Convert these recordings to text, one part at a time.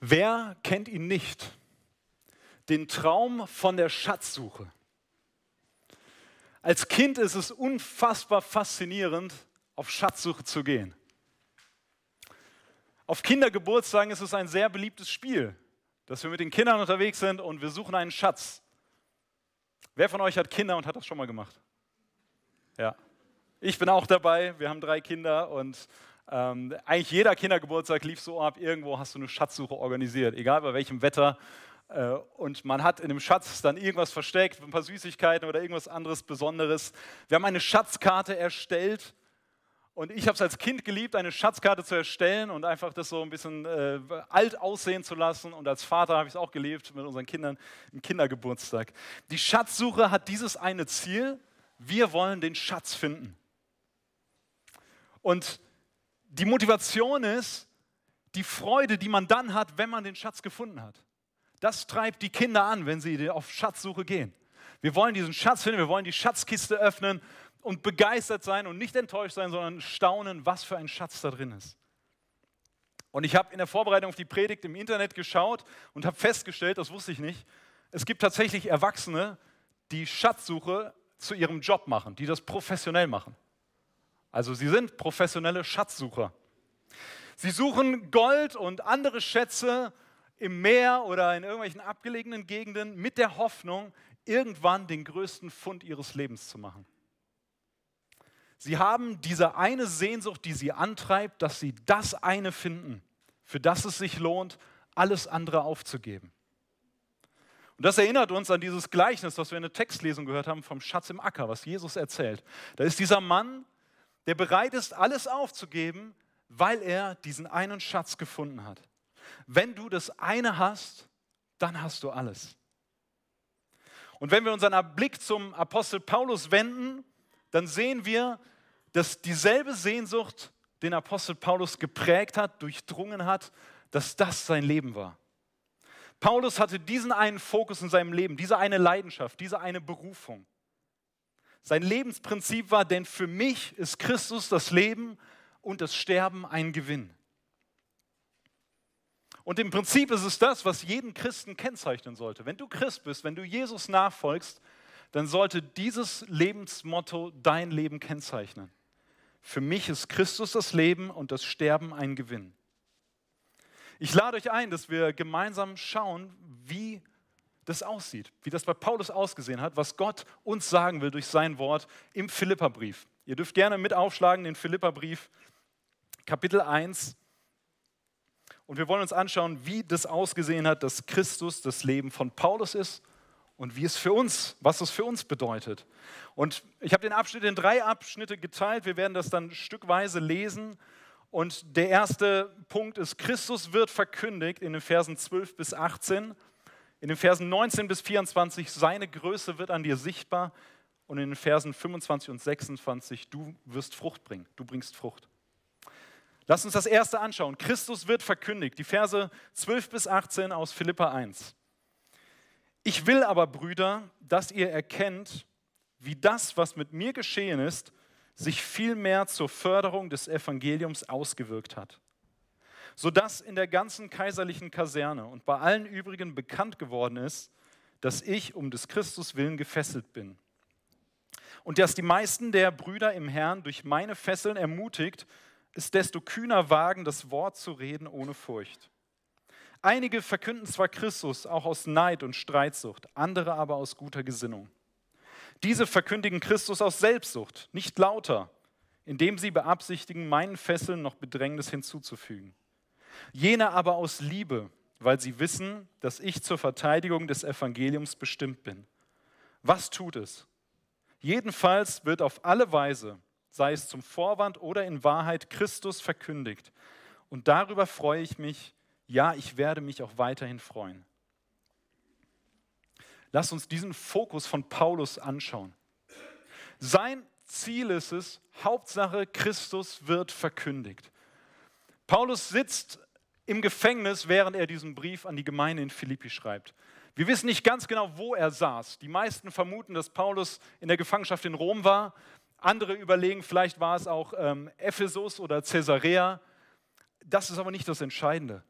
Wer kennt ihn nicht? Den Traum von der Schatzsuche. Als Kind ist es unfassbar faszinierend, auf Schatzsuche zu gehen. Auf Kindergeburtstagen ist es ein sehr beliebtes Spiel, dass wir mit den Kindern unterwegs sind und wir suchen einen Schatz. Wer von euch hat Kinder und hat das schon mal gemacht? Ja. Ich bin auch dabei. Wir haben drei Kinder und ähm, eigentlich jeder Kindergeburtstag lief so ab, irgendwo hast du eine Schatzsuche organisiert, egal bei welchem Wetter. Äh, und man hat in dem Schatz dann irgendwas versteckt, ein paar Süßigkeiten oder irgendwas anderes Besonderes. Wir haben eine Schatzkarte erstellt. Und ich habe es als Kind geliebt, eine Schatzkarte zu erstellen und einfach das so ein bisschen äh, alt aussehen zu lassen. Und als Vater habe ich es auch gelebt mit unseren Kindern im Kindergeburtstag. Die Schatzsuche hat dieses eine Ziel. Wir wollen den Schatz finden. Und die Motivation ist die Freude, die man dann hat, wenn man den Schatz gefunden hat. Das treibt die Kinder an, wenn sie auf Schatzsuche gehen. Wir wollen diesen Schatz finden, wir wollen die Schatzkiste öffnen und begeistert sein und nicht enttäuscht sein, sondern staunen, was für ein Schatz da drin ist. Und ich habe in der Vorbereitung auf die Predigt im Internet geschaut und habe festgestellt, das wusste ich nicht, es gibt tatsächlich Erwachsene, die Schatzsuche zu ihrem Job machen, die das professionell machen. Also sie sind professionelle Schatzsucher. Sie suchen Gold und andere Schätze im Meer oder in irgendwelchen abgelegenen Gegenden mit der Hoffnung, irgendwann den größten Fund ihres Lebens zu machen. Sie haben diese eine Sehnsucht, die sie antreibt, dass sie das eine finden, für das es sich lohnt, alles andere aufzugeben. Und das erinnert uns an dieses Gleichnis, was wir in der Textlesung gehört haben vom Schatz im Acker, was Jesus erzählt. Da ist dieser Mann, der bereit ist, alles aufzugeben, weil er diesen einen Schatz gefunden hat. Wenn du das eine hast, dann hast du alles. Und wenn wir unseren Blick zum Apostel Paulus wenden, dann sehen wir, dass dieselbe Sehnsucht den Apostel Paulus geprägt hat, durchdrungen hat, dass das sein Leben war. Paulus hatte diesen einen Fokus in seinem Leben, diese eine Leidenschaft, diese eine Berufung. Sein Lebensprinzip war, denn für mich ist Christus das Leben und das Sterben ein Gewinn. Und im Prinzip ist es das, was jeden Christen kennzeichnen sollte. Wenn du Christ bist, wenn du Jesus nachfolgst, dann sollte dieses Lebensmotto dein Leben kennzeichnen. Für mich ist Christus das Leben und das Sterben ein Gewinn. Ich lade euch ein, dass wir gemeinsam schauen, wie das aussieht, wie das bei Paulus ausgesehen hat, was Gott uns sagen will durch sein Wort im Philipperbrief. Ihr dürft gerne mit aufschlagen den Philipperbrief, Kapitel 1. Und wir wollen uns anschauen, wie das ausgesehen hat, dass Christus das Leben von Paulus ist und wie es für uns, was es für uns bedeutet. Und ich habe den Abschnitt in drei Abschnitte geteilt. Wir werden das dann stückweise lesen. Und der erste Punkt ist, Christus wird verkündigt in den Versen 12 bis 18. In den Versen 19 bis 24, seine Größe wird an dir sichtbar. Und in den Versen 25 und 26, du wirst Frucht bringen. Du bringst Frucht. Lass uns das erste anschauen. Christus wird verkündigt. Die Verse 12 bis 18 aus Philippa 1. Ich will aber, Brüder, dass ihr erkennt, wie das, was mit mir geschehen ist, sich vielmehr zur Förderung des Evangeliums ausgewirkt hat sodass in der ganzen kaiserlichen Kaserne und bei allen übrigen bekannt geworden ist, dass ich um des Christus willen gefesselt bin. Und dass die meisten der Brüder im Herrn durch meine Fesseln ermutigt, ist desto kühner wagen, das Wort zu reden ohne Furcht. Einige verkünden zwar Christus auch aus Neid und Streitsucht, andere aber aus guter Gesinnung. Diese verkündigen Christus aus Selbstsucht, nicht lauter, indem sie beabsichtigen, meinen Fesseln noch Bedrängnis hinzuzufügen jene aber aus Liebe, weil sie wissen, dass ich zur Verteidigung des Evangeliums bestimmt bin. Was tut es? Jedenfalls wird auf alle Weise, sei es zum Vorwand oder in Wahrheit, Christus verkündigt. Und darüber freue ich mich, ja, ich werde mich auch weiterhin freuen. Lass uns diesen Fokus von Paulus anschauen. Sein Ziel ist es, Hauptsache Christus wird verkündigt. Paulus sitzt im Gefängnis, während er diesen Brief an die Gemeinde in Philippi schreibt. Wir wissen nicht ganz genau, wo er saß. Die meisten vermuten, dass Paulus in der Gefangenschaft in Rom war. Andere überlegen, vielleicht war es auch ähm, Ephesus oder Caesarea. Das ist aber nicht das Entscheidende.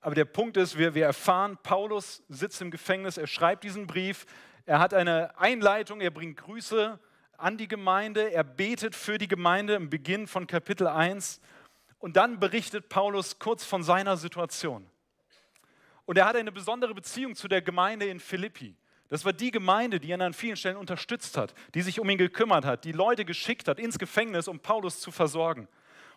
Aber der Punkt ist, wir, wir erfahren, Paulus sitzt im Gefängnis, er schreibt diesen Brief, er hat eine Einleitung, er bringt Grüße an die Gemeinde, er betet für die Gemeinde im Beginn von Kapitel 1 und dann berichtet Paulus kurz von seiner Situation. Und er hat eine besondere Beziehung zu der Gemeinde in Philippi. Das war die Gemeinde, die ihn an vielen Stellen unterstützt hat, die sich um ihn gekümmert hat, die Leute geschickt hat ins Gefängnis, um Paulus zu versorgen.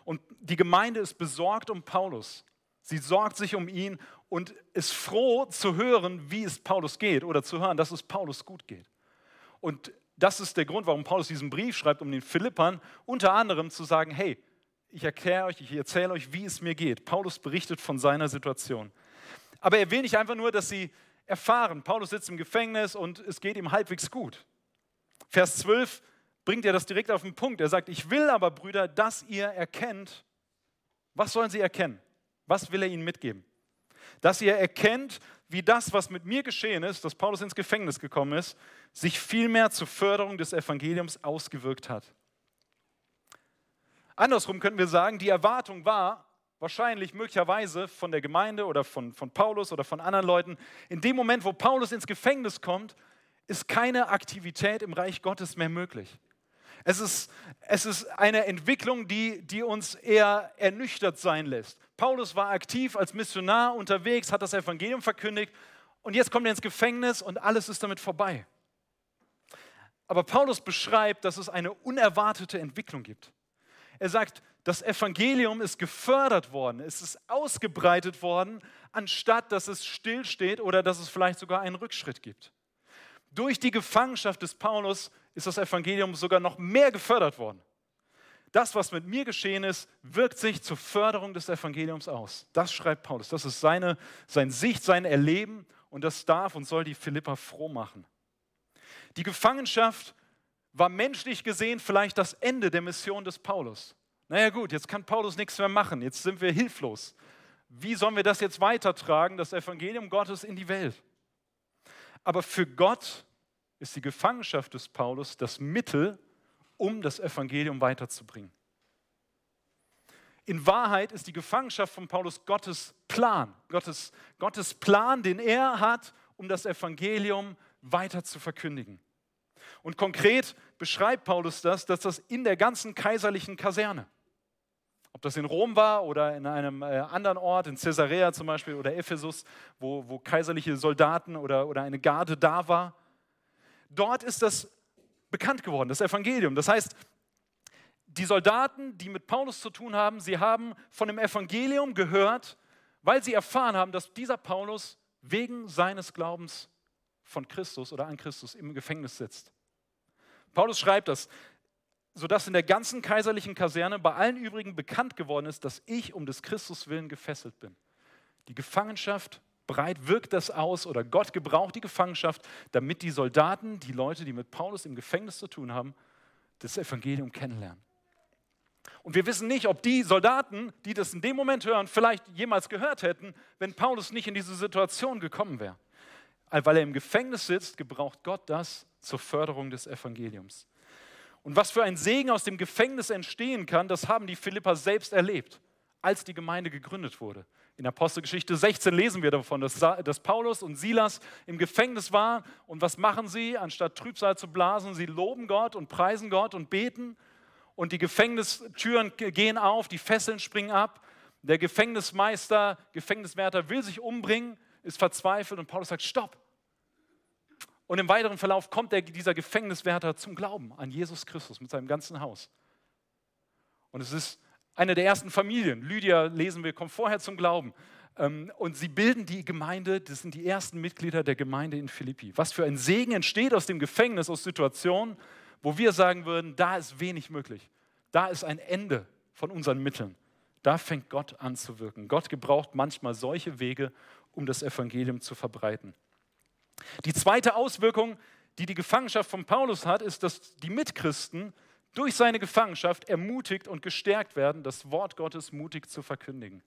Und die Gemeinde ist besorgt um Paulus. Sie sorgt sich um ihn und ist froh zu hören, wie es Paulus geht oder zu hören, dass es Paulus gut geht. Und das ist der Grund, warum Paulus diesen Brief schreibt, um den Philippern unter anderem zu sagen, hey, ich erkläre euch, ich erzähle euch, wie es mir geht. Paulus berichtet von seiner Situation. Aber er will nicht einfach nur, dass sie erfahren, Paulus sitzt im Gefängnis und es geht ihm halbwegs gut. Vers 12 bringt er das direkt auf den Punkt. Er sagt, ich will aber, Brüder, dass ihr erkennt, was sollen sie erkennen? Was will er ihnen mitgeben? Dass ihr erkennt, wie das, was mit mir geschehen ist, dass Paulus ins Gefängnis gekommen ist, sich vielmehr zur Förderung des Evangeliums ausgewirkt hat. Andersrum könnten wir sagen, die Erwartung war, wahrscheinlich möglicherweise von der Gemeinde oder von, von Paulus oder von anderen Leuten, in dem Moment, wo Paulus ins Gefängnis kommt, ist keine Aktivität im Reich Gottes mehr möglich. Es ist, es ist eine Entwicklung, die, die uns eher ernüchtert sein lässt. Paulus war aktiv als Missionar unterwegs, hat das Evangelium verkündigt und jetzt kommt er ins Gefängnis und alles ist damit vorbei. Aber Paulus beschreibt, dass es eine unerwartete Entwicklung gibt. Er sagt, das Evangelium ist gefördert worden, es ist ausgebreitet worden, anstatt dass es stillsteht oder dass es vielleicht sogar einen Rückschritt gibt. Durch die Gefangenschaft des Paulus ist das Evangelium sogar noch mehr gefördert worden. Das, was mit mir geschehen ist, wirkt sich zur Förderung des Evangeliums aus. Das schreibt Paulus. Das ist seine, sein Sicht, sein Erleben und das darf und soll die Philippa froh machen. Die Gefangenschaft war menschlich gesehen vielleicht das Ende der Mission des Paulus. Naja gut, jetzt kann Paulus nichts mehr machen, jetzt sind wir hilflos. Wie sollen wir das jetzt weitertragen, das Evangelium Gottes in die Welt? Aber für Gott ist die Gefangenschaft des Paulus das Mittel, um das Evangelium weiterzubringen. In Wahrheit ist die Gefangenschaft von Paulus Gottes Plan, Gottes, Gottes Plan, den er hat, um das Evangelium weiter zu verkündigen. Und konkret beschreibt Paulus das, dass das in der ganzen kaiserlichen Kaserne, ob das in Rom war oder in einem äh, anderen Ort, in Caesarea zum Beispiel oder Ephesus, wo, wo kaiserliche Soldaten oder, oder eine Garde da war, dort ist das bekannt geworden, das Evangelium. Das heißt, die Soldaten, die mit Paulus zu tun haben, sie haben von dem Evangelium gehört, weil sie erfahren haben, dass dieser Paulus wegen seines Glaubens von Christus oder an Christus im Gefängnis sitzt. Paulus schreibt das, sodass in der ganzen kaiserlichen Kaserne bei allen übrigen bekannt geworden ist, dass ich um des Christus willen gefesselt bin. Die Gefangenschaft breit wirkt das aus oder Gott gebraucht die Gefangenschaft, damit die Soldaten, die Leute, die mit Paulus im Gefängnis zu tun haben, das Evangelium kennenlernen. Und wir wissen nicht, ob die Soldaten, die das in dem Moment hören, vielleicht jemals gehört hätten, wenn Paulus nicht in diese Situation gekommen wäre. Weil er im Gefängnis sitzt, gebraucht Gott das zur Förderung des Evangeliums. Und was für ein Segen aus dem Gefängnis entstehen kann, das haben die Philipper selbst erlebt, als die Gemeinde gegründet wurde. In Apostelgeschichte 16 lesen wir davon, dass, dass Paulus und Silas im Gefängnis waren. Und was machen sie? Anstatt Trübsal zu blasen, sie loben Gott und preisen Gott und beten. Und die Gefängnistüren gehen auf, die Fesseln springen ab. Der Gefängnismeister, Gefängniswärter will sich umbringen, ist verzweifelt und Paulus sagt, stopp. Und im weiteren Verlauf kommt der, dieser Gefängniswärter zum Glauben an Jesus Christus mit seinem ganzen Haus. Und es ist eine der ersten Familien. Lydia, lesen wir, kommt vorher zum Glauben. Ähm, und sie bilden die Gemeinde, das sind die ersten Mitglieder der Gemeinde in Philippi. Was für ein Segen entsteht aus dem Gefängnis, aus Situationen, wo wir sagen würden, da ist wenig möglich. Da ist ein Ende von unseren Mitteln. Da fängt Gott an zu wirken. Gott gebraucht manchmal solche Wege, um das Evangelium zu verbreiten. Die zweite Auswirkung, die die Gefangenschaft von Paulus hat, ist, dass die Mitchristen durch seine Gefangenschaft ermutigt und gestärkt werden, das Wort Gottes mutig zu verkündigen.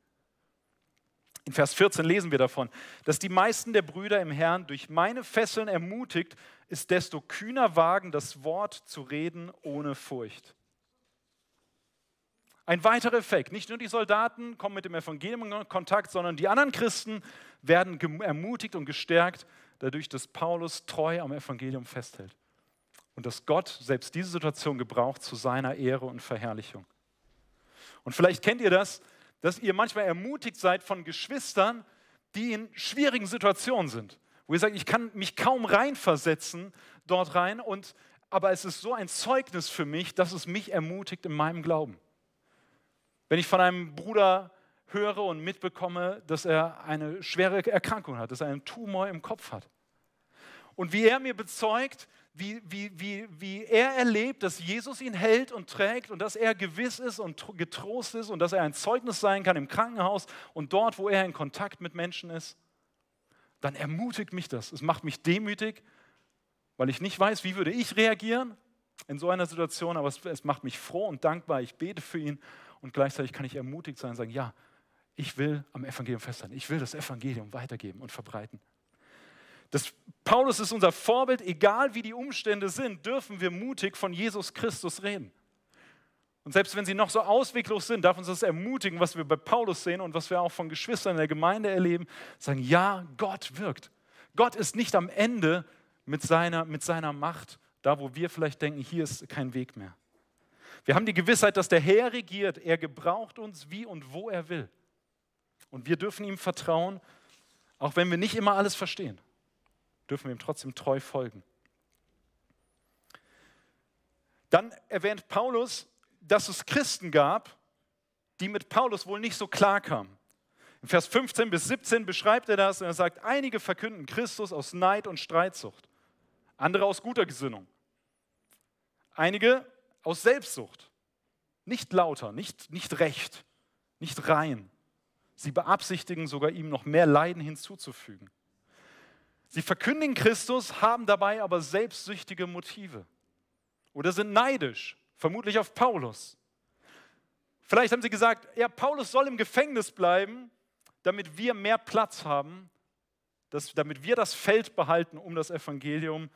In Vers 14 lesen wir davon, dass die meisten der Brüder im Herrn durch meine Fesseln ermutigt, ist desto kühner wagen, das Wort zu reden ohne Furcht. Ein weiterer Effekt. Nicht nur die Soldaten kommen mit dem Evangelium in Kontakt, sondern die anderen Christen werden ermutigt und gestärkt, dadurch, dass Paulus treu am Evangelium festhält. Und dass Gott selbst diese Situation gebraucht zu seiner Ehre und Verherrlichung. Und vielleicht kennt ihr das, dass ihr manchmal ermutigt seid von Geschwistern, die in schwierigen Situationen sind. Wo ihr sagt, ich kann mich kaum reinversetzen dort rein, und, aber es ist so ein Zeugnis für mich, dass es mich ermutigt in meinem Glauben. Wenn ich von einem Bruder höre und mitbekomme, dass er eine schwere Erkrankung hat, dass er einen Tumor im Kopf hat. Und wie er mir bezeugt, wie, wie, wie, wie er erlebt, dass Jesus ihn hält und trägt und dass er gewiss ist und getrost ist und dass er ein Zeugnis sein kann im Krankenhaus und dort, wo er in Kontakt mit Menschen ist, dann ermutigt mich das. Es macht mich demütig, weil ich nicht weiß, wie würde ich reagieren in so einer Situation, aber es, es macht mich froh und dankbar. Ich bete für ihn und gleichzeitig kann ich ermutigt sein und sagen, ja, ich will am Evangelium festhalten. Ich will das Evangelium weitergeben und verbreiten. Das, Paulus ist unser Vorbild, egal wie die Umstände sind, dürfen wir mutig von Jesus Christus reden. Und selbst wenn sie noch so ausweglos sind, darf uns das ermutigen, was wir bei Paulus sehen und was wir auch von Geschwistern in der Gemeinde erleben, sagen, ja, Gott wirkt. Gott ist nicht am Ende mit seiner, mit seiner Macht, da wo wir vielleicht denken, hier ist kein Weg mehr. Wir haben die Gewissheit, dass der Herr regiert. Er gebraucht uns, wie und wo er will. Und wir dürfen ihm vertrauen, auch wenn wir nicht immer alles verstehen dürfen wir ihm trotzdem treu folgen. Dann erwähnt Paulus, dass es Christen gab, die mit Paulus wohl nicht so klar kamen. In Vers 15 bis 17 beschreibt er das und er sagt, einige verkünden Christus aus Neid und Streitsucht, andere aus guter Gesinnung, einige aus Selbstsucht, nicht lauter, nicht, nicht recht, nicht rein. Sie beabsichtigen sogar ihm noch mehr Leiden hinzuzufügen. Sie verkündigen Christus, haben dabei aber selbstsüchtige Motive oder sind neidisch, vermutlich auf Paulus. Vielleicht haben sie gesagt, ja, Paulus soll im Gefängnis bleiben, damit wir mehr Platz haben, dass, damit wir das Feld behalten, um das Evangelium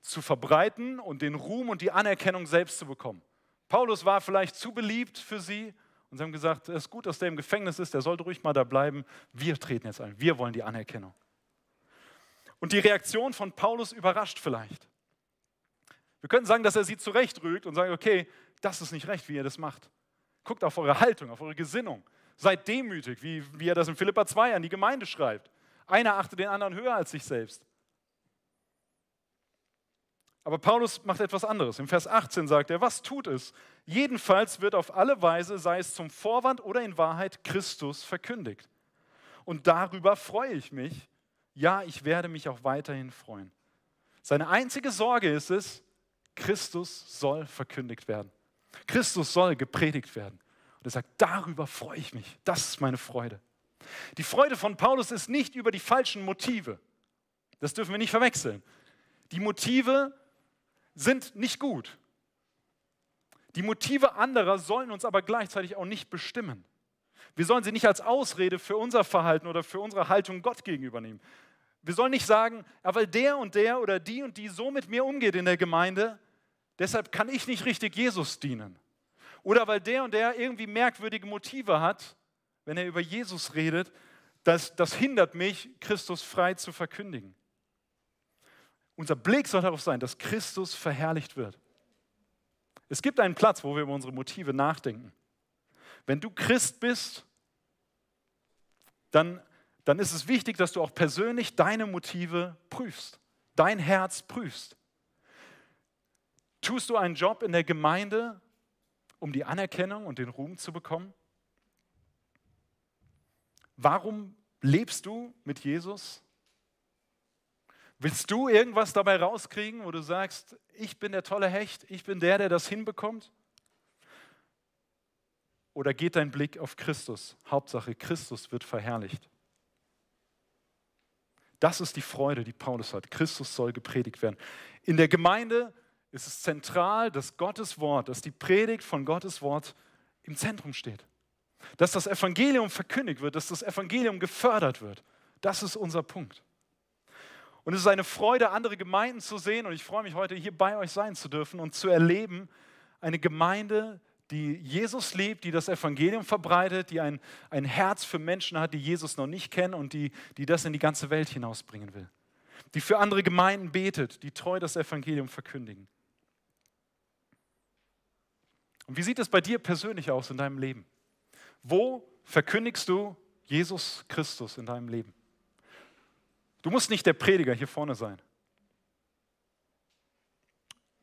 zu verbreiten und den Ruhm und die Anerkennung selbst zu bekommen. Paulus war vielleicht zu beliebt für sie und sie haben gesagt, es ist gut, dass der im Gefängnis ist, der sollte ruhig mal da bleiben. Wir treten jetzt ein, wir wollen die Anerkennung. Und die Reaktion von Paulus überrascht vielleicht. Wir können sagen, dass er sie zurechtrügt und sagt, okay, das ist nicht recht, wie ihr das macht. Guckt auf eure Haltung, auf eure Gesinnung. Seid demütig, wie, wie er das in Philippa 2 an die Gemeinde schreibt. Einer achtet den anderen höher als sich selbst. Aber Paulus macht etwas anderes. Im Vers 18 sagt er, was tut es? Jedenfalls wird auf alle Weise, sei es zum Vorwand oder in Wahrheit, Christus verkündigt. Und darüber freue ich mich, ja, ich werde mich auch weiterhin freuen. Seine einzige Sorge ist es, Christus soll verkündigt werden. Christus soll gepredigt werden. Und er sagt, darüber freue ich mich. Das ist meine Freude. Die Freude von Paulus ist nicht über die falschen Motive. Das dürfen wir nicht verwechseln. Die Motive sind nicht gut. Die Motive anderer sollen uns aber gleichzeitig auch nicht bestimmen. Wir sollen sie nicht als Ausrede für unser Verhalten oder für unsere Haltung Gott gegenüber nehmen. Wir sollen nicht sagen, ja, weil der und der oder die und die so mit mir umgeht in der Gemeinde, deshalb kann ich nicht richtig Jesus dienen. Oder weil der und der irgendwie merkwürdige Motive hat, wenn er über Jesus redet, das, das hindert mich, Christus frei zu verkündigen. Unser Blick soll darauf sein, dass Christus verherrlicht wird. Es gibt einen Platz, wo wir über unsere Motive nachdenken. Wenn du Christ bist, dann, dann ist es wichtig, dass du auch persönlich deine Motive prüfst, dein Herz prüfst. Tust du einen Job in der Gemeinde, um die Anerkennung und den Ruhm zu bekommen? Warum lebst du mit Jesus? Willst du irgendwas dabei rauskriegen, wo du sagst, ich bin der tolle Hecht, ich bin der, der das hinbekommt? Oder geht dein Blick auf Christus? Hauptsache, Christus wird verherrlicht. Das ist die Freude, die Paulus hat. Christus soll gepredigt werden. In der Gemeinde ist es zentral, dass Gottes Wort, dass die Predigt von Gottes Wort im Zentrum steht. Dass das Evangelium verkündigt wird, dass das Evangelium gefördert wird. Das ist unser Punkt. Und es ist eine Freude, andere Gemeinden zu sehen. Und ich freue mich heute, hier bei euch sein zu dürfen und zu erleben, eine Gemeinde, die Jesus liebt, die das Evangelium verbreitet, die ein, ein Herz für Menschen hat, die Jesus noch nicht kennen und die, die das in die ganze Welt hinausbringen will. Die für andere Gemeinden betet, die treu das Evangelium verkündigen. Und wie sieht es bei dir persönlich aus in deinem Leben? Wo verkündigst du Jesus Christus in deinem Leben? Du musst nicht der Prediger hier vorne sein.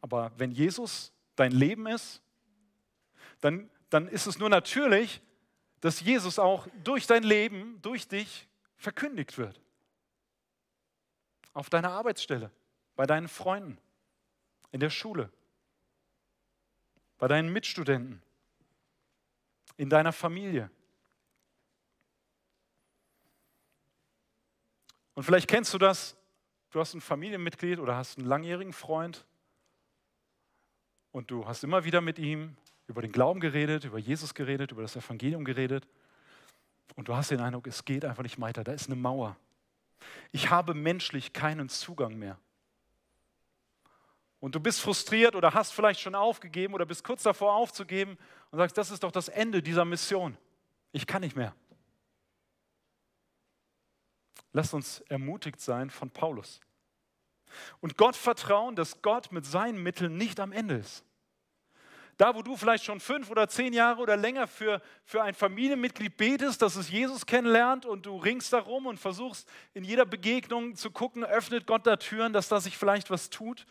Aber wenn Jesus dein Leben ist, dann, dann ist es nur natürlich, dass Jesus auch durch dein Leben, durch dich verkündigt wird. Auf deiner Arbeitsstelle, bei deinen Freunden, in der Schule, bei deinen Mitstudenten, in deiner Familie. Und vielleicht kennst du das, du hast ein Familienmitglied oder hast einen langjährigen Freund und du hast immer wieder mit ihm über den Glauben geredet, über Jesus geredet, über das Evangelium geredet und du hast den Eindruck, es geht einfach nicht weiter, da ist eine Mauer. Ich habe menschlich keinen Zugang mehr. Und du bist frustriert oder hast vielleicht schon aufgegeben oder bist kurz davor aufzugeben und sagst, das ist doch das Ende dieser Mission. Ich kann nicht mehr. Lass uns ermutigt sein von Paulus. Und Gott vertrauen, dass Gott mit seinen Mitteln nicht am Ende ist. Da, wo du vielleicht schon fünf oder zehn Jahre oder länger für, für ein Familienmitglied betest, dass es Jesus kennenlernt und du ringst darum und versuchst in jeder Begegnung zu gucken, öffnet Gott da Türen, dass da sich vielleicht was tut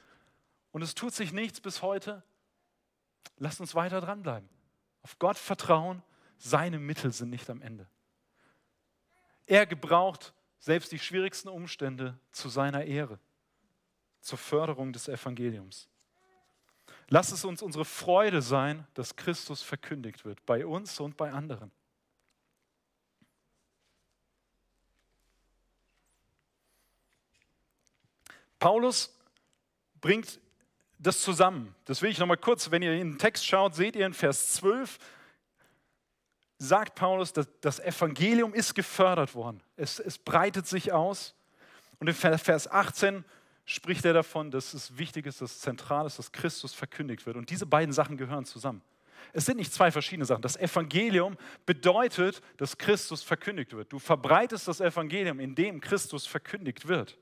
und es tut sich nichts bis heute, lass uns weiter dranbleiben. Auf Gott vertrauen, seine Mittel sind nicht am Ende. Er gebraucht selbst die schwierigsten Umstände zu seiner Ehre, zur Förderung des Evangeliums. Lass es uns unsere Freude sein, dass Christus verkündigt wird, bei uns und bei anderen. Paulus bringt das zusammen. Das will ich nochmal kurz, wenn ihr in den Text schaut, seht ihr in Vers 12, sagt Paulus, dass das Evangelium ist gefördert worden. Es, es breitet sich aus. Und in Vers 18 spricht er davon, dass es wichtig ist, dass es zentral ist, dass Christus verkündigt wird. Und diese beiden Sachen gehören zusammen. Es sind nicht zwei verschiedene Sachen. Das Evangelium bedeutet, dass Christus verkündigt wird. Du verbreitest das Evangelium, indem Christus verkündigt wird.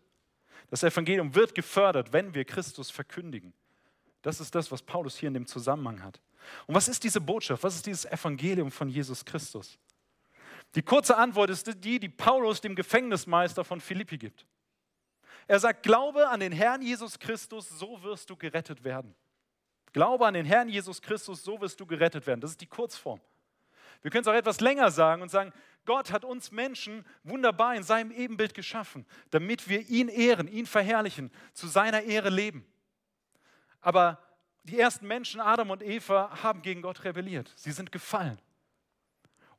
Das Evangelium wird gefördert, wenn wir Christus verkündigen. Das ist das, was Paulus hier in dem Zusammenhang hat. Und was ist diese Botschaft? Was ist dieses Evangelium von Jesus Christus? Die kurze Antwort ist die, die Paulus dem Gefängnismeister von Philippi gibt. Er sagt, glaube an den Herrn Jesus Christus, so wirst du gerettet werden. Glaube an den Herrn Jesus Christus, so wirst du gerettet werden. Das ist die Kurzform. Wir können es auch etwas länger sagen und sagen, Gott hat uns Menschen wunderbar in seinem Ebenbild geschaffen, damit wir ihn ehren, ihn verherrlichen, zu seiner Ehre leben. Aber die ersten Menschen, Adam und Eva, haben gegen Gott rebelliert. Sie sind gefallen.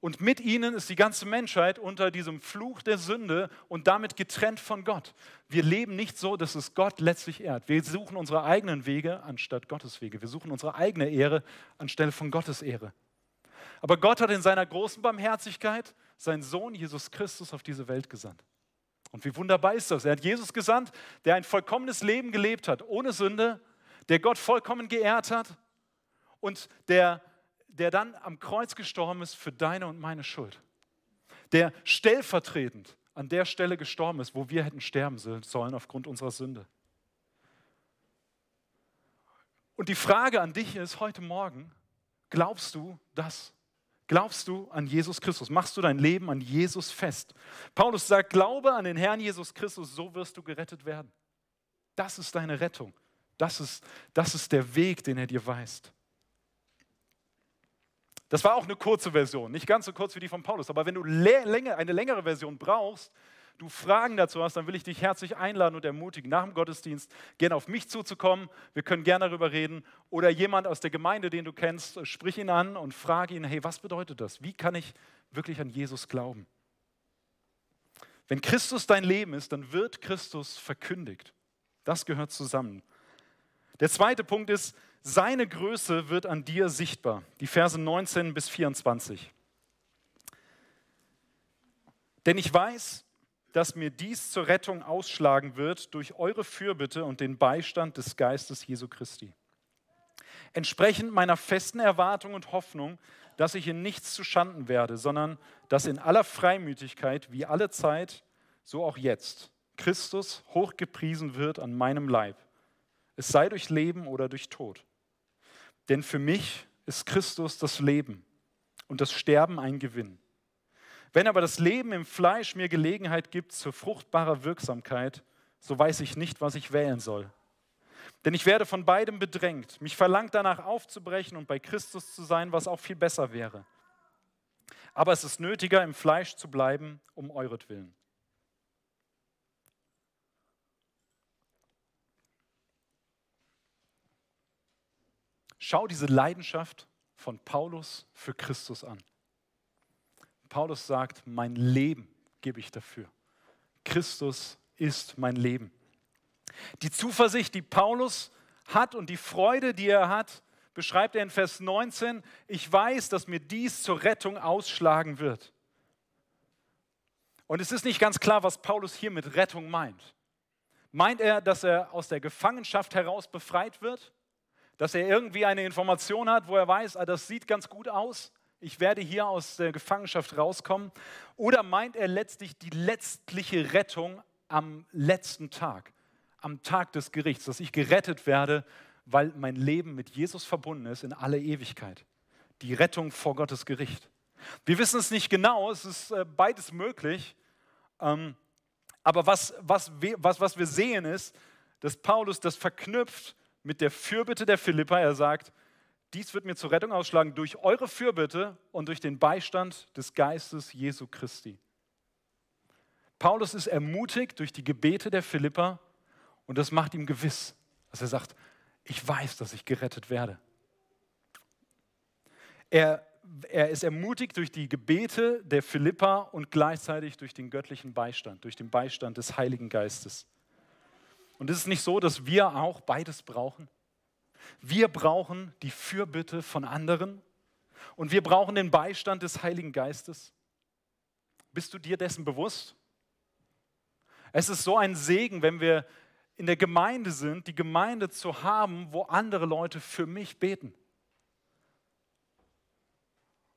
Und mit ihnen ist die ganze Menschheit unter diesem Fluch der Sünde und damit getrennt von Gott. Wir leben nicht so, dass es Gott letztlich ehrt. Wir suchen unsere eigenen Wege anstatt Gottes Wege. Wir suchen unsere eigene Ehre anstelle von Gottes Ehre. Aber Gott hat in seiner großen Barmherzigkeit seinen Sohn Jesus Christus auf diese Welt gesandt. Und wie wunderbar ist das? Er hat Jesus gesandt, der ein vollkommenes Leben gelebt hat, ohne Sünde, der Gott vollkommen geehrt hat und der der dann am Kreuz gestorben ist für deine und meine Schuld. Der stellvertretend an der Stelle gestorben ist, wo wir hätten sterben sollen aufgrund unserer Sünde. Und die Frage an dich ist heute Morgen, glaubst du das? Glaubst du an Jesus Christus? Machst du dein Leben an Jesus fest? Paulus sagt, glaube an den Herrn Jesus Christus, so wirst du gerettet werden. Das ist deine Rettung. Das ist, das ist der Weg, den er dir weist. Das war auch eine kurze Version, nicht ganz so kurz wie die von Paulus. Aber wenn du eine längere Version brauchst, du Fragen dazu hast, dann will ich dich herzlich einladen und ermutigen, nach dem Gottesdienst gerne auf mich zuzukommen. Wir können gerne darüber reden. Oder jemand aus der Gemeinde, den du kennst, sprich ihn an und frage ihn, hey, was bedeutet das? Wie kann ich wirklich an Jesus glauben? Wenn Christus dein Leben ist, dann wird Christus verkündigt. Das gehört zusammen. Der zweite Punkt ist, seine Größe wird an dir sichtbar. Die Verse 19 bis 24. Denn ich weiß, dass mir dies zur Rettung ausschlagen wird durch eure Fürbitte und den Beistand des Geistes Jesu Christi. Entsprechend meiner festen Erwartung und Hoffnung, dass ich in nichts zu Schanden werde, sondern dass in aller Freimütigkeit, wie alle Zeit, so auch jetzt, Christus hochgepriesen wird an meinem Leib. Es sei durch Leben oder durch Tod. Denn für mich ist Christus das Leben und das Sterben ein Gewinn. Wenn aber das Leben im Fleisch mir Gelegenheit gibt zur fruchtbarer Wirksamkeit, so weiß ich nicht, was ich wählen soll. Denn ich werde von beidem bedrängt. Mich verlangt danach aufzubrechen und bei Christus zu sein, was auch viel besser wäre. Aber es ist nötiger, im Fleisch zu bleiben, um euretwillen. Schau diese Leidenschaft von Paulus für Christus an. Paulus sagt, mein Leben gebe ich dafür. Christus ist mein Leben. Die Zuversicht, die Paulus hat und die Freude, die er hat, beschreibt er in Vers 19. Ich weiß, dass mir dies zur Rettung ausschlagen wird. Und es ist nicht ganz klar, was Paulus hier mit Rettung meint. Meint er, dass er aus der Gefangenschaft heraus befreit wird? Dass er irgendwie eine Information hat, wo er weiß, ah, das sieht ganz gut aus, ich werde hier aus der Gefangenschaft rauskommen? Oder meint er letztlich die letztliche Rettung am letzten Tag? am Tag des Gerichts, dass ich gerettet werde, weil mein Leben mit Jesus verbunden ist in alle Ewigkeit. Die Rettung vor Gottes Gericht. Wir wissen es nicht genau, es ist äh, beides möglich. Ähm, aber was, was, was, was wir sehen ist, dass Paulus das verknüpft mit der Fürbitte der Philippa. Er sagt, dies wird mir zur Rettung ausschlagen durch eure Fürbitte und durch den Beistand des Geistes Jesu Christi. Paulus ist ermutigt durch die Gebete der Philippa und das macht ihm gewiss, dass er sagt, ich weiß, dass ich gerettet werde. Er, er ist ermutigt durch die Gebete der Philippa und gleichzeitig durch den göttlichen Beistand, durch den Beistand des Heiligen Geistes. Und ist es nicht so, dass wir auch beides brauchen? Wir brauchen die Fürbitte von anderen und wir brauchen den Beistand des Heiligen Geistes. Bist du dir dessen bewusst? Es ist so ein Segen, wenn wir in der Gemeinde sind, die Gemeinde zu haben, wo andere Leute für mich beten.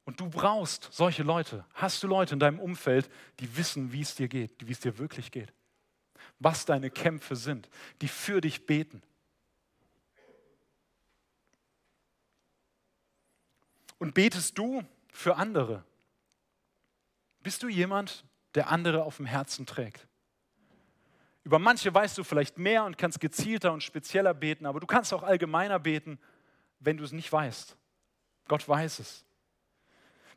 Und du brauchst solche Leute. Hast du Leute in deinem Umfeld, die wissen, wie es dir geht, wie es dir wirklich geht? Was deine Kämpfe sind, die für dich beten. Und betest du für andere? Bist du jemand, der andere auf dem Herzen trägt? Über manche weißt du vielleicht mehr und kannst gezielter und spezieller beten, aber du kannst auch allgemeiner beten, wenn du es nicht weißt. Gott weiß es.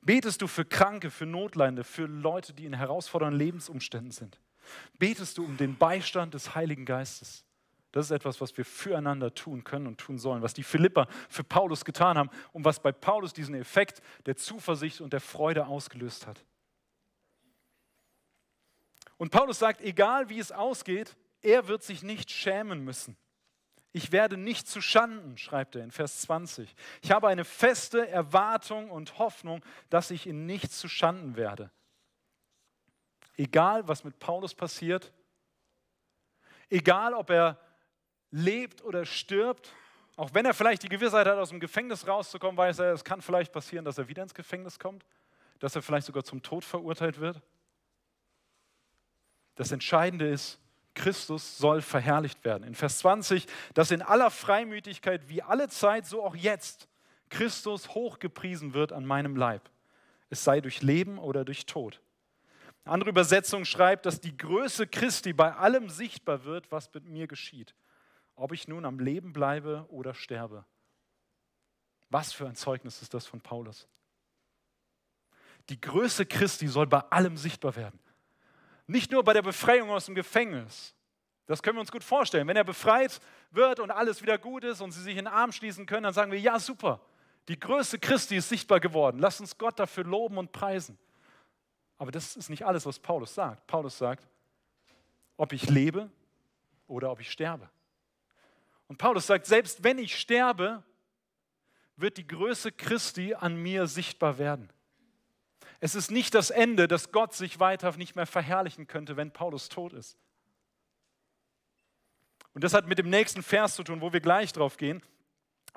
Betest du für Kranke, für Notleidende, für Leute, die in herausfordernden Lebensumständen sind? Betest du um den Beistand des Heiligen Geistes? Das ist etwas, was wir füreinander tun können und tun sollen, was die Philipper für Paulus getan haben und was bei Paulus diesen Effekt der Zuversicht und der Freude ausgelöst hat. Und Paulus sagt, egal wie es ausgeht, er wird sich nicht schämen müssen. Ich werde nicht zu Schanden, schreibt er in Vers 20. Ich habe eine feste Erwartung und Hoffnung, dass ich in nichts zu Schanden werde. Egal, was mit Paulus passiert, egal, ob er lebt oder stirbt, auch wenn er vielleicht die Gewissheit hat, aus dem Gefängnis rauszukommen, weiß er, es kann vielleicht passieren, dass er wieder ins Gefängnis kommt, dass er vielleicht sogar zum Tod verurteilt wird. Das Entscheidende ist, Christus soll verherrlicht werden. In Vers 20, dass in aller Freimütigkeit wie alle Zeit, so auch jetzt, Christus hochgepriesen wird an meinem Leib. Es sei durch Leben oder durch Tod. Eine andere Übersetzung schreibt, dass die Größe Christi bei allem sichtbar wird, was mit mir geschieht. Ob ich nun am Leben bleibe oder sterbe. Was für ein Zeugnis ist das von Paulus? Die Größe Christi soll bei allem sichtbar werden. Nicht nur bei der Befreiung aus dem Gefängnis. Das können wir uns gut vorstellen. Wenn er befreit wird und alles wieder gut ist und sie sich in den Arm schließen können, dann sagen wir, ja super, die Größe Christi ist sichtbar geworden. Lass uns Gott dafür loben und preisen. Aber das ist nicht alles, was Paulus sagt. Paulus sagt, ob ich lebe oder ob ich sterbe. Und Paulus sagt, selbst wenn ich sterbe, wird die Größe Christi an mir sichtbar werden. Es ist nicht das Ende, dass Gott sich weiter nicht mehr verherrlichen könnte, wenn Paulus tot ist. Und das hat mit dem nächsten Vers zu tun, wo wir gleich drauf gehen.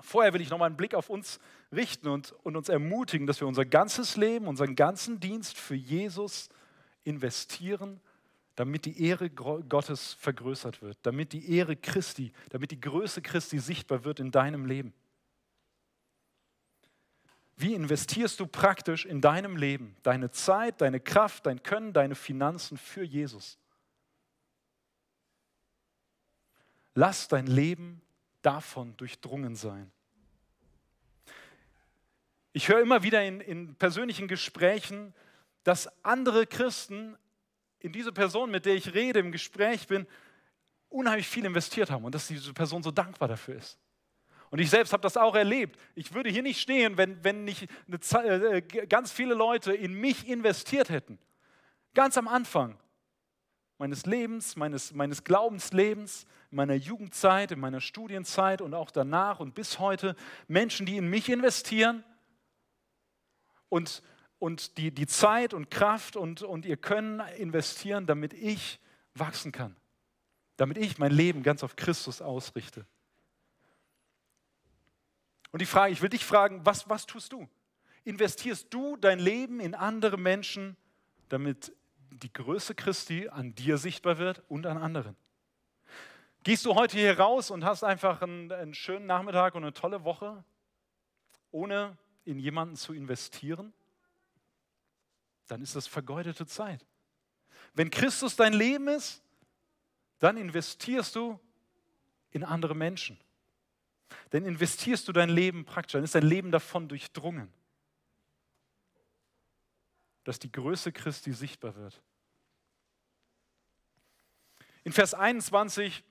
Vorher will ich nochmal einen Blick auf uns richten und, und uns ermutigen, dass wir unser ganzes Leben, unseren ganzen Dienst für Jesus investieren, damit die Ehre Gottes vergrößert wird, damit die Ehre Christi, damit die Größe Christi sichtbar wird in deinem Leben. Wie investierst du praktisch in deinem Leben deine Zeit, deine Kraft, dein Können, deine Finanzen für Jesus? Lass dein Leben davon durchdrungen sein. Ich höre immer wieder in, in persönlichen Gesprächen, dass andere Christen in diese Person, mit der ich rede, im Gespräch bin, unheimlich viel investiert haben und dass diese Person so dankbar dafür ist. Und ich selbst habe das auch erlebt. Ich würde hier nicht stehen, wenn, wenn nicht eine, äh, ganz viele Leute in mich investiert hätten. Ganz am Anfang meines Lebens, meines, meines Glaubenslebens, in meiner Jugendzeit, in meiner Studienzeit und auch danach und bis heute. Menschen, die in mich investieren und, und die, die Zeit und Kraft und, und ihr Können investieren, damit ich wachsen kann. Damit ich mein Leben ganz auf Christus ausrichte. Und die Frage, ich will dich fragen, was, was tust du? Investierst du dein Leben in andere Menschen, damit die Größe Christi an dir sichtbar wird und an anderen? Gehst du heute hier raus und hast einfach einen, einen schönen Nachmittag und eine tolle Woche, ohne in jemanden zu investieren? Dann ist das vergeudete Zeit. Wenn Christus dein Leben ist, dann investierst du in andere Menschen. Dann investierst du dein Leben praktisch, dann ist dein Leben davon durchdrungen, dass die Größe Christi sichtbar wird. In Vers 21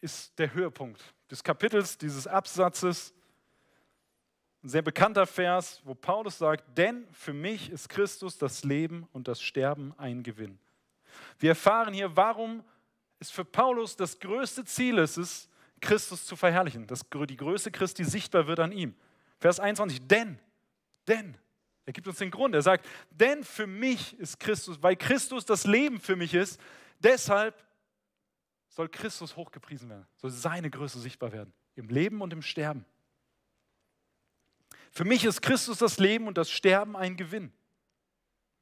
ist der Höhepunkt des Kapitels, dieses Absatzes. Ein sehr bekannter Vers, wo Paulus sagt, denn für mich ist Christus das Leben und das Sterben ein Gewinn. Wir erfahren hier, warum es für Paulus das größte Ziel ist, es Christus zu verherrlichen, dass die Größe Christi sichtbar wird an ihm. Vers 21, denn, denn, er gibt uns den Grund, er sagt, denn für mich ist Christus, weil Christus das Leben für mich ist, deshalb soll Christus hochgepriesen werden, soll seine Größe sichtbar werden, im Leben und im Sterben. Für mich ist Christus das Leben und das Sterben ein Gewinn.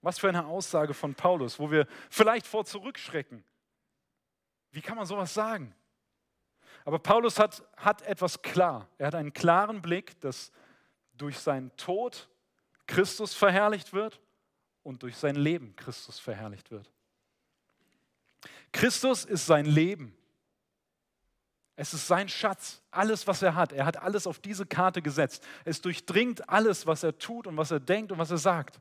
Was für eine Aussage von Paulus, wo wir vielleicht vor zurückschrecken. Wie kann man sowas sagen? Aber Paulus hat, hat etwas klar. Er hat einen klaren Blick, dass durch seinen Tod Christus verherrlicht wird und durch sein Leben Christus verherrlicht wird. Christus ist sein Leben. Es ist sein Schatz, alles, was er hat. Er hat alles auf diese Karte gesetzt. Es durchdringt alles, was er tut und was er denkt und was er sagt.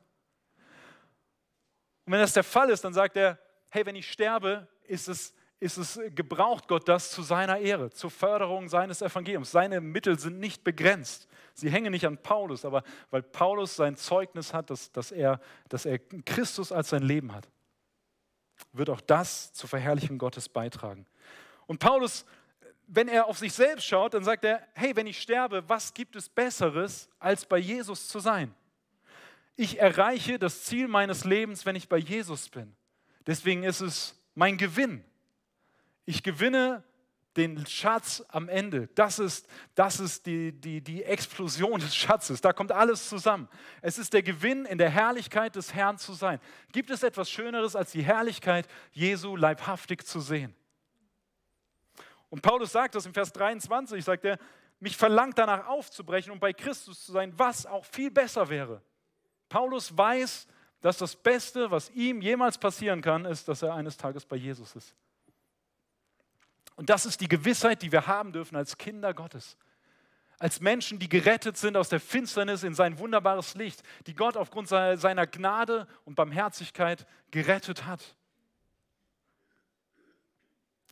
Und wenn das der Fall ist, dann sagt er, hey, wenn ich sterbe, ist es ist es, gebraucht Gott das zu seiner Ehre, zur Förderung seines Evangeliums. Seine Mittel sind nicht begrenzt. Sie hängen nicht an Paulus, aber weil Paulus sein Zeugnis hat, dass, dass, er, dass er Christus als sein Leben hat, wird auch das zur Verherrlichung Gottes beitragen. Und Paulus, wenn er auf sich selbst schaut, dann sagt er, hey, wenn ich sterbe, was gibt es Besseres, als bei Jesus zu sein? Ich erreiche das Ziel meines Lebens, wenn ich bei Jesus bin. Deswegen ist es mein Gewinn, ich gewinne den Schatz am Ende. Das ist, das ist die, die, die Explosion des Schatzes. Da kommt alles zusammen. Es ist der Gewinn, in der Herrlichkeit des Herrn zu sein. Gibt es etwas Schöneres, als die Herrlichkeit Jesu leibhaftig zu sehen? Und Paulus sagt das im Vers 23, sagt er, mich verlangt danach aufzubrechen und bei Christus zu sein, was auch viel besser wäre. Paulus weiß, dass das Beste, was ihm jemals passieren kann, ist, dass er eines Tages bei Jesus ist. Und das ist die Gewissheit, die wir haben dürfen als Kinder Gottes. Als Menschen, die gerettet sind aus der Finsternis in sein wunderbares Licht, die Gott aufgrund seiner Gnade und Barmherzigkeit gerettet hat.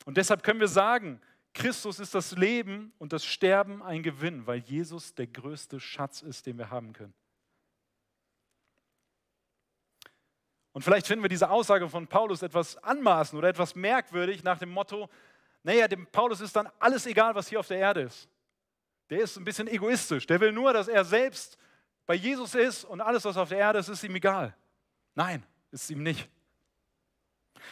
Und deshalb können wir sagen, Christus ist das Leben und das Sterben ein Gewinn, weil Jesus der größte Schatz ist, den wir haben können. Und vielleicht finden wir diese Aussage von Paulus etwas anmaßend oder etwas merkwürdig nach dem Motto, naja, dem Paulus ist dann alles egal, was hier auf der Erde ist. Der ist ein bisschen egoistisch. Der will nur, dass er selbst bei Jesus ist und alles, was auf der Erde ist, ist ihm egal. Nein, ist ihm nicht.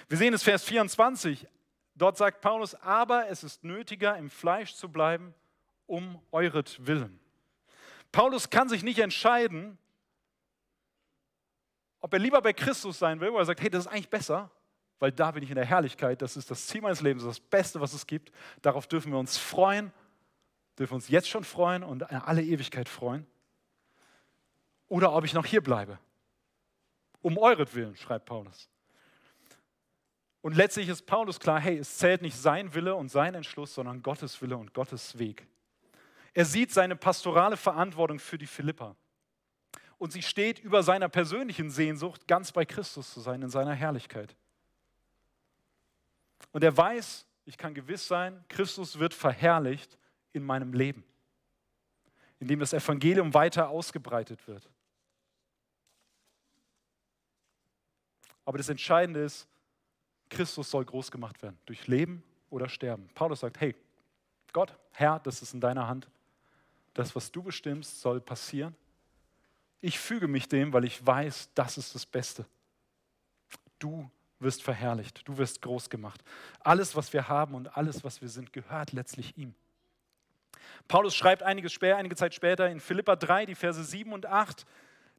Wir sehen es Vers 24. Dort sagt Paulus, aber es ist nötiger, im Fleisch zu bleiben, um euretwillen. Paulus kann sich nicht entscheiden, ob er lieber bei Christus sein will, wo er sagt, hey, das ist eigentlich besser, weil da bin ich in der Herrlichkeit, das ist das Ziel meines Lebens, das, Beste, was es gibt. Darauf dürfen wir uns freuen, dürfen uns jetzt schon freuen und in alle Ewigkeit freuen. Oder ob ich noch hier bleibe. Um euretwillen, schreibt Paulus. Und letztlich ist Paulus klar, hey, es zählt nicht sein Wille und sein Entschluss, sondern Gottes Wille und Gottes Weg. Er sieht seine pastorale Verantwortung für die Philippa. Und sie steht über seiner persönlichen Sehnsucht, ganz bei Christus zu sein, in seiner Herrlichkeit. Und er weiß, ich kann gewiss sein, Christus wird verherrlicht in meinem Leben, indem das Evangelium weiter ausgebreitet wird. Aber das Entscheidende ist, Christus soll groß gemacht werden, durch Leben oder Sterben. Paulus sagt, hey, Gott, Herr, das ist in deiner Hand. Das, was du bestimmst, soll passieren. Ich füge mich dem, weil ich weiß, das ist das Beste. Du wirst verherrlicht, du wirst groß gemacht. Alles, was wir haben und alles, was wir sind, gehört letztlich ihm. Paulus schreibt einige, einige Zeit später in Philippa 3, die Verse 7 und 8,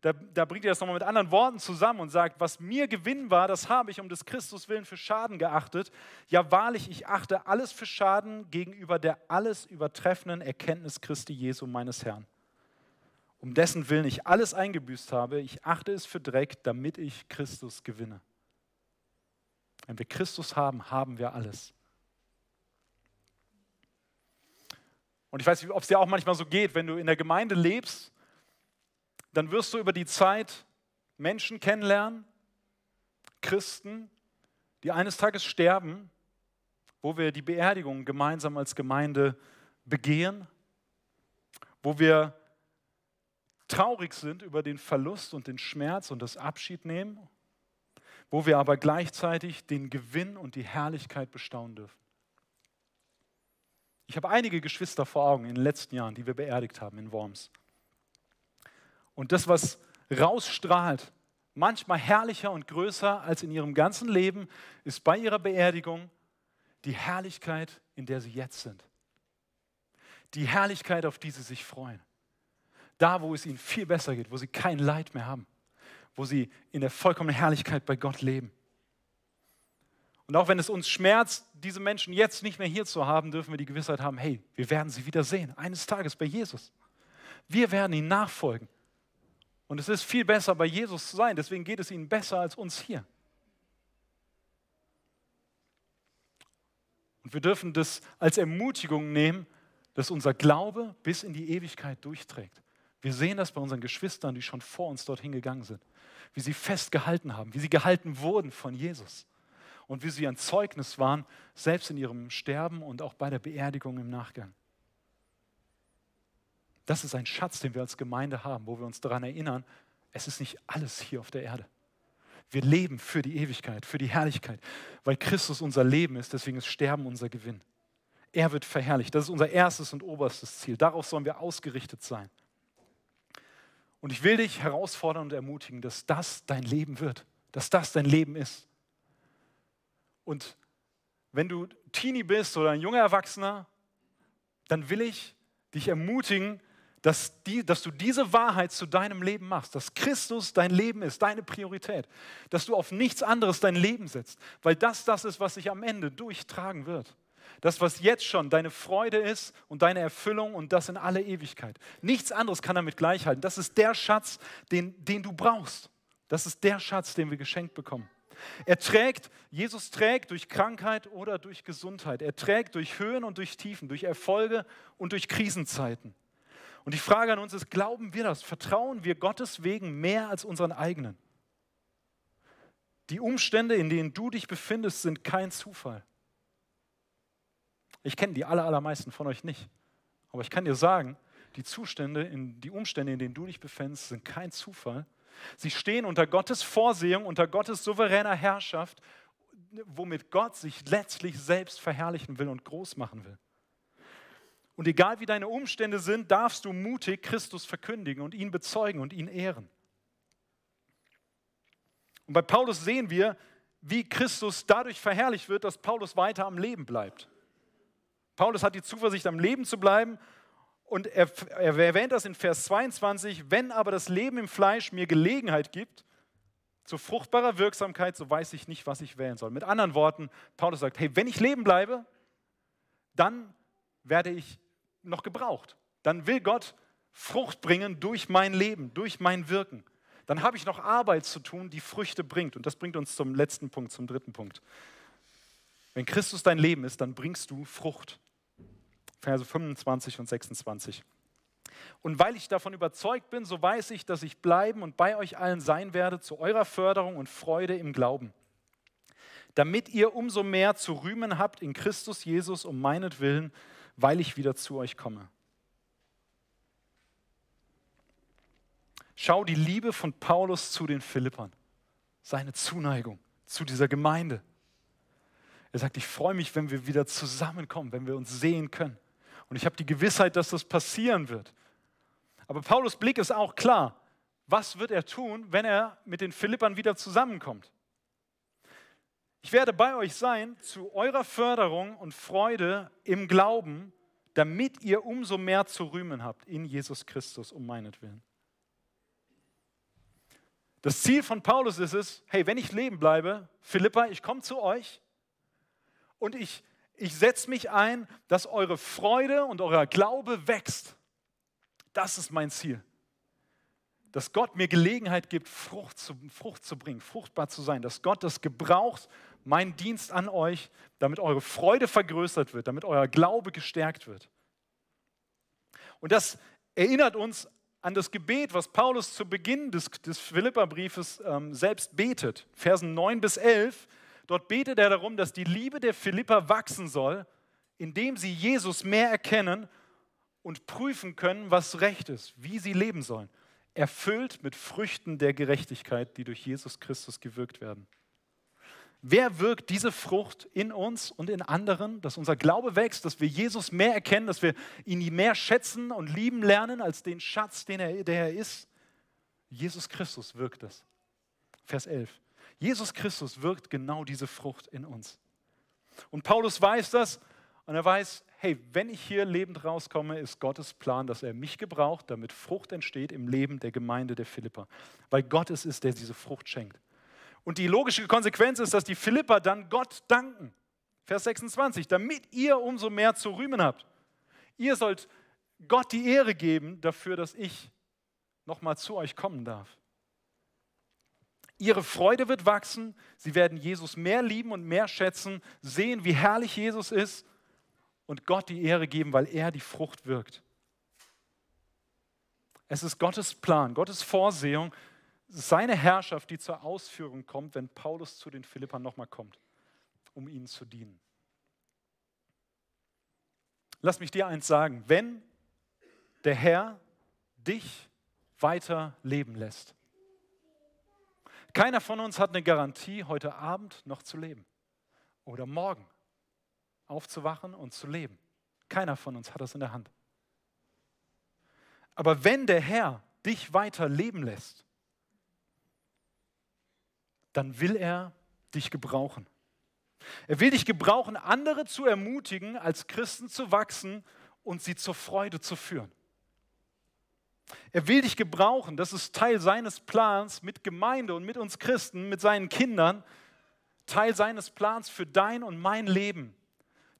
da, da bringt er das nochmal mit anderen Worten zusammen und sagt, was mir Gewinn war, das habe ich um des Christus willen für Schaden geachtet. Ja wahrlich, ich achte alles für Schaden gegenüber der alles übertreffenden Erkenntnis Christi Jesu meines Herrn. Um dessen Willen ich alles eingebüßt habe, ich achte es für Dreck, damit ich Christus gewinne. Wenn wir Christus haben, haben wir alles. Und ich weiß nicht, ob es dir auch manchmal so geht, wenn du in der Gemeinde lebst dann wirst du über die Zeit Menschen kennenlernen, Christen, die eines Tages sterben, wo wir die Beerdigung gemeinsam als Gemeinde begehen, wo wir traurig sind über den Verlust und den Schmerz und das Abschied nehmen, wo wir aber gleichzeitig den Gewinn und die Herrlichkeit bestaunen dürfen. Ich habe einige Geschwister vor Augen in den letzten Jahren, die wir beerdigt haben in Worms. Und das, was rausstrahlt, manchmal herrlicher und größer als in ihrem ganzen Leben, ist bei ihrer Beerdigung die Herrlichkeit, in der sie jetzt sind. Die Herrlichkeit, auf die sie sich freuen. Da, wo es ihnen viel besser geht, wo sie kein Leid mehr haben, wo sie in der vollkommenen Herrlichkeit bei Gott leben. Und auch wenn es uns schmerzt, diese Menschen jetzt nicht mehr hier zu haben, dürfen wir die Gewissheit haben, hey, wir werden sie wieder sehen, eines Tages bei Jesus. Wir werden ihnen nachfolgen. Und es ist viel besser, bei Jesus zu sein. Deswegen geht es ihnen besser als uns hier. Und wir dürfen das als Ermutigung nehmen, dass unser Glaube bis in die Ewigkeit durchträgt. Wir sehen das bei unseren Geschwistern, die schon vor uns dorthin gegangen sind, wie sie festgehalten haben, wie sie gehalten wurden von Jesus und wie sie ein Zeugnis waren, selbst in ihrem Sterben und auch bei der Beerdigung im Nachgang. Das ist ein Schatz, den wir als Gemeinde haben, wo wir uns daran erinnern, es ist nicht alles hier auf der Erde. Wir leben für die Ewigkeit, für die Herrlichkeit, weil Christus unser Leben ist, deswegen ist Sterben unser Gewinn. Er wird verherrlicht. Das ist unser erstes und oberstes Ziel. Darauf sollen wir ausgerichtet sein. Und ich will dich herausfordern und ermutigen, dass das dein Leben wird, dass das dein Leben ist. Und wenn du Teenie bist oder ein junger Erwachsener, dann will ich dich ermutigen, dass, die, dass du diese Wahrheit zu deinem Leben machst, dass Christus dein Leben ist, deine Priorität, dass du auf nichts anderes dein Leben setzt, weil das das ist, was sich am Ende durchtragen wird. Das, was jetzt schon deine Freude ist und deine Erfüllung und das in alle Ewigkeit. Nichts anderes kann damit gleichhalten. Das ist der Schatz, den, den du brauchst. Das ist der Schatz, den wir geschenkt bekommen. Er trägt, Jesus trägt durch Krankheit oder durch Gesundheit. Er trägt durch Höhen und durch Tiefen, durch Erfolge und durch Krisenzeiten. Und die Frage an uns ist, glauben wir das? Vertrauen wir Gottes Wegen mehr als unseren eigenen? Die Umstände, in denen du dich befindest, sind kein Zufall. Ich kenne die aller, allermeisten von euch nicht. Aber ich kann dir sagen, die Zustände, in, die Umstände, in denen du dich befindest, sind kein Zufall. Sie stehen unter Gottes Vorsehung, unter Gottes souveräner Herrschaft, womit Gott sich letztlich selbst verherrlichen will und groß machen will. Und egal wie deine Umstände sind, darfst du mutig Christus verkündigen und ihn bezeugen und ihn ehren. Und bei Paulus sehen wir, wie Christus dadurch verherrlicht wird, dass Paulus weiter am Leben bleibt. Paulus hat die Zuversicht, am Leben zu bleiben Und er, er erwähnt das in Vers 22, wenn aber das Leben im Fleisch mir Gelegenheit gibt, zu fruchtbarer Wirksamkeit, so weiß ich nicht, was ich wählen soll. Mit anderen Worten, Paulus sagt, hey, wenn ich leben bleibe, dann werde ich noch gebraucht. Dann will Gott Frucht bringen durch mein Leben, durch mein Wirken. Dann habe ich noch Arbeit zu tun, die Früchte bringt. Und das bringt uns zum letzten Punkt, zum dritten Punkt. Wenn Christus dein Leben ist, dann bringst du Frucht. Verse 25 und 26. Und weil ich davon überzeugt bin, so weiß ich, dass ich bleiben und bei euch allen sein werde zu eurer Förderung und Freude im Glauben, damit ihr umso mehr zu rühmen habt in Christus Jesus um meinetwillen, weil ich wieder zu euch komme. Schau die Liebe von Paulus zu den Philippern, seine Zuneigung zu dieser Gemeinde. Er sagt, ich freue mich, wenn wir wieder zusammenkommen, wenn wir uns sehen können. Und ich habe die Gewissheit, dass das passieren wird. Aber Paulus Blick ist auch klar. Was wird er tun, wenn er mit den Philippern wieder zusammenkommt? Ich werde bei euch sein zu eurer Förderung und Freude im Glauben, damit ihr umso mehr zu rühmen habt in Jesus Christus um meinetwillen. Das Ziel von Paulus ist es, hey, wenn ich leben bleibe, Philippa, ich komme zu euch und ich, ich setze mich ein, dass eure Freude und euer Glaube wächst. Das ist mein Ziel. Dass Gott mir Gelegenheit gibt, Frucht zu, Frucht zu bringen, fruchtbar zu sein. Dass Gott das gebraucht, mein Dienst an euch, damit eure Freude vergrößert wird, damit euer Glaube gestärkt wird. Und das erinnert uns an das Gebet, was Paulus zu Beginn des, des Philipperbriefes ähm, selbst betet, Versen 9 bis 11. Dort betet er darum, dass die Liebe der Philipper wachsen soll, indem sie Jesus mehr erkennen und prüfen können, was recht ist, wie sie leben sollen. Erfüllt mit Früchten der Gerechtigkeit, die durch Jesus Christus gewirkt werden. Wer wirkt diese Frucht in uns und in anderen, dass unser Glaube wächst, dass wir Jesus mehr erkennen, dass wir ihn mehr schätzen und lieben lernen als den Schatz, den er, der er ist? Jesus Christus wirkt das. Vers 11. Jesus Christus wirkt genau diese Frucht in uns. Und Paulus weiß das und er weiß, hey, wenn ich hier lebend rauskomme, ist Gottes Plan, dass er mich gebraucht, damit Frucht entsteht im Leben der Gemeinde der Philipper. Weil Gott es ist, der diese Frucht schenkt. Und die logische Konsequenz ist, dass die Philipper dann Gott danken. Vers 26, damit ihr umso mehr zu rühmen habt. Ihr sollt Gott die Ehre geben dafür, dass ich nochmal zu euch kommen darf. Ihre Freude wird wachsen, sie werden Jesus mehr lieben und mehr schätzen, sehen, wie herrlich Jesus ist und Gott die Ehre geben, weil er die Frucht wirkt. Es ist Gottes Plan, Gottes Vorsehung, seine Herrschaft, die zur Ausführung kommt, wenn Paulus zu den Philippern nochmal kommt, um ihnen zu dienen. Lass mich dir eins sagen, wenn der Herr dich weiter leben lässt. Keiner von uns hat eine Garantie, heute Abend noch zu leben oder morgen aufzuwachen und zu leben. Keiner von uns hat das in der Hand. Aber wenn der Herr dich weiter leben lässt, dann will er dich gebrauchen. Er will dich gebrauchen, andere zu ermutigen, als Christen zu wachsen und sie zur Freude zu führen. Er will dich gebrauchen, das ist Teil seines Plans mit Gemeinde und mit uns Christen, mit seinen Kindern, Teil seines Plans für dein und mein Leben,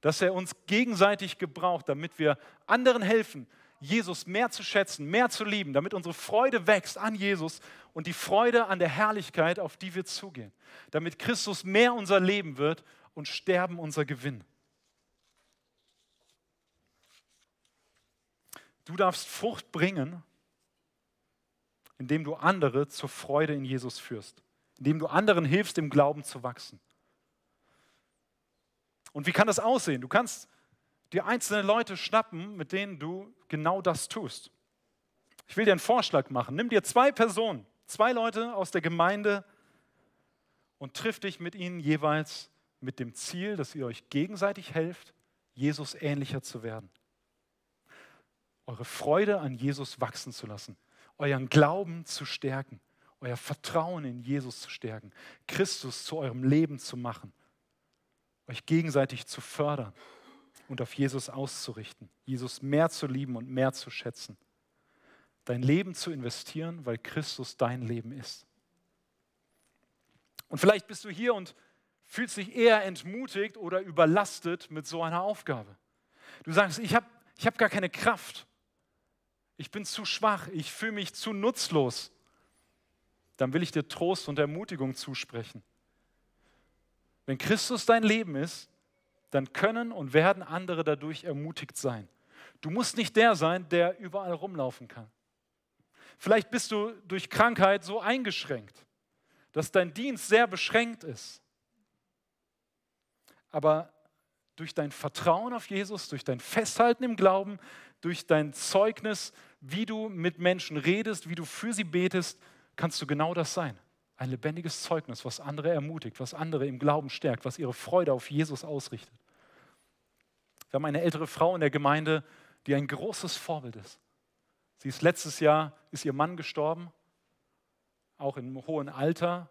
dass er uns gegenseitig gebraucht, damit wir anderen helfen, Jesus mehr zu schätzen, mehr zu lieben, damit unsere Freude wächst an Jesus und die Freude an der Herrlichkeit, auf die wir zugehen. Damit Christus mehr unser Leben wird und Sterben unser Gewinn. Du darfst Frucht bringen, indem du andere zur Freude in Jesus führst, indem du anderen hilfst, im Glauben zu wachsen. Und wie kann das aussehen? Du kannst dir einzelne Leute schnappen, mit denen du genau das tust. Ich will dir einen Vorschlag machen. Nimm dir zwei Personen, zwei Leute aus der Gemeinde und triff dich mit ihnen jeweils mit dem Ziel, dass ihr euch gegenseitig helft, Jesus ähnlicher zu werden. Eure Freude an Jesus wachsen zu lassen, euren Glauben zu stärken, euer Vertrauen in Jesus zu stärken, Christus zu eurem Leben zu machen, euch gegenseitig zu fördern und auf Jesus auszurichten, Jesus mehr zu lieben und mehr zu schätzen. Dein Leben zu investieren, weil Christus dein Leben ist. Und vielleicht bist du hier und fühlst dich eher entmutigt oder überlastet mit so einer Aufgabe. Du sagst, ich habe ich hab gar keine Kraft. Ich bin zu schwach. Ich fühle mich zu nutzlos. Dann will ich dir Trost und Ermutigung zusprechen. Wenn Christus dein Leben ist, dann können und werden andere dadurch ermutigt sein. Du musst nicht der sein, der überall rumlaufen kann. Vielleicht bist du durch Krankheit so eingeschränkt, dass dein Dienst sehr beschränkt ist. Aber durch dein Vertrauen auf Jesus, durch dein Festhalten im Glauben, durch dein Zeugnis, wie du mit Menschen redest, wie du für sie betest, kannst du genau das sein. Ein lebendiges Zeugnis, was andere ermutigt, was andere im Glauben stärkt, was ihre Freude auf Jesus ausrichtet. Wir haben eine ältere Frau in der Gemeinde, die ein großes Vorbild ist. Sie ist letztes Jahr, ist ihr Mann gestorben, auch im hohen Alter.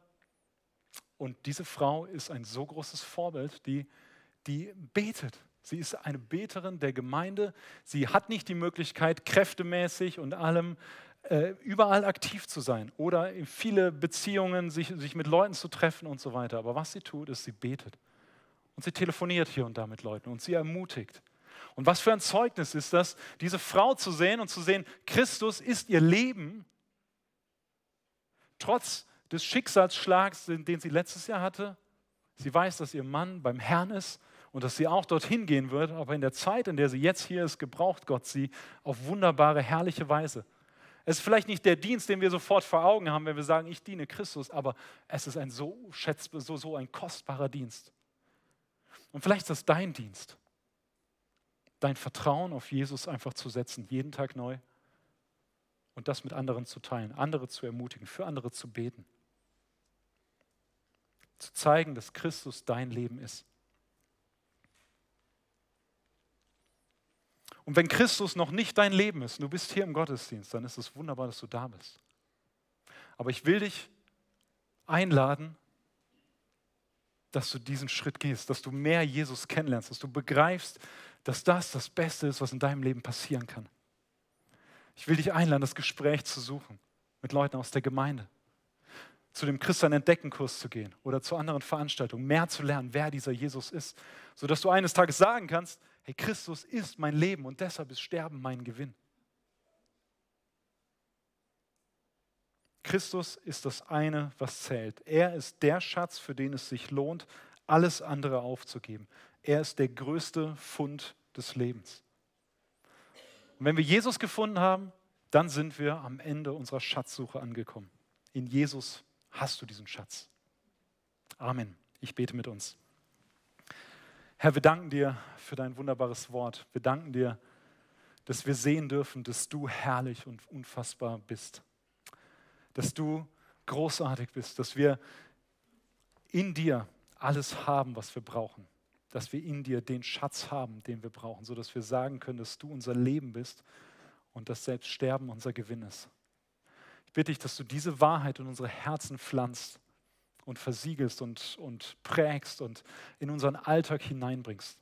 Und diese Frau ist ein so großes Vorbild, die, die betet. Sie ist eine Beterin der Gemeinde. Sie hat nicht die Möglichkeit, kräftemäßig und allem äh, überall aktiv zu sein oder in viele Beziehungen, sich, sich mit Leuten zu treffen und so weiter. Aber was sie tut, ist, sie betet. Und sie telefoniert hier und da mit Leuten und sie ermutigt. Und was für ein Zeugnis ist das, diese Frau zu sehen und zu sehen, Christus ist ihr Leben, trotz des Schicksalsschlags, den sie letztes Jahr hatte. Sie weiß, dass ihr Mann beim Herrn ist und dass sie auch dorthin gehen wird, aber in der Zeit, in der sie jetzt hier ist, gebraucht Gott sie auf wunderbare, herrliche Weise. Es ist vielleicht nicht der Dienst, den wir sofort vor Augen haben, wenn wir sagen, ich diene Christus, aber es ist ein so schätzbar, so, so ein kostbarer Dienst. Und vielleicht ist das dein Dienst, dein Vertrauen auf Jesus einfach zu setzen, jeden Tag neu und das mit anderen zu teilen, andere zu ermutigen, für andere zu beten. Zu zeigen, dass Christus dein Leben ist. Und wenn Christus noch nicht dein Leben ist, und du bist hier im Gottesdienst, dann ist es wunderbar, dass du da bist. Aber ich will dich einladen, dass du diesen Schritt gehst, dass du mehr Jesus kennenlernst, dass du begreifst, dass das das Beste ist, was in deinem Leben passieren kann. Ich will dich einladen, das Gespräch zu suchen mit Leuten aus der Gemeinde, zu dem Christian Entdeckenkurs zu gehen oder zu anderen Veranstaltungen, mehr zu lernen, wer dieser Jesus ist, sodass du eines Tages sagen kannst, hey, Christus ist mein Leben und deshalb ist Sterben mein Gewinn. Christus ist das eine, was zählt. Er ist der Schatz, für den es sich lohnt, alles andere aufzugeben. Er ist der größte Fund des Lebens. Und wenn wir Jesus gefunden haben, dann sind wir am Ende unserer Schatzsuche angekommen. In Jesus hast du diesen Schatz. Amen. Ich bete mit uns. Herr, wir danken dir für dein wunderbares Wort. Wir danken dir, dass wir sehen dürfen, dass du herrlich und unfassbar bist dass du großartig bist, dass wir in dir alles haben, was wir brauchen, dass wir in dir den Schatz haben, den wir brauchen, sodass wir sagen können, dass du unser Leben bist und dass selbst Sterben unser Gewinn ist. Ich bitte dich, dass du diese Wahrheit in unsere Herzen pflanzt und versiegelst und, und prägst und in unseren Alltag hineinbringst,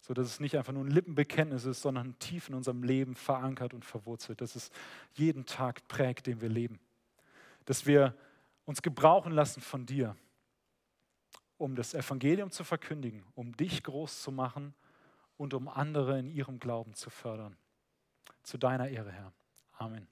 sodass es nicht einfach nur ein Lippenbekenntnis ist, sondern tief in unserem Leben verankert und verwurzelt, dass es jeden Tag prägt, den wir leben dass wir uns gebrauchen lassen von dir, um das Evangelium zu verkündigen, um dich groß zu machen und um andere in ihrem Glauben zu fördern. Zu deiner Ehre, Herr. Amen.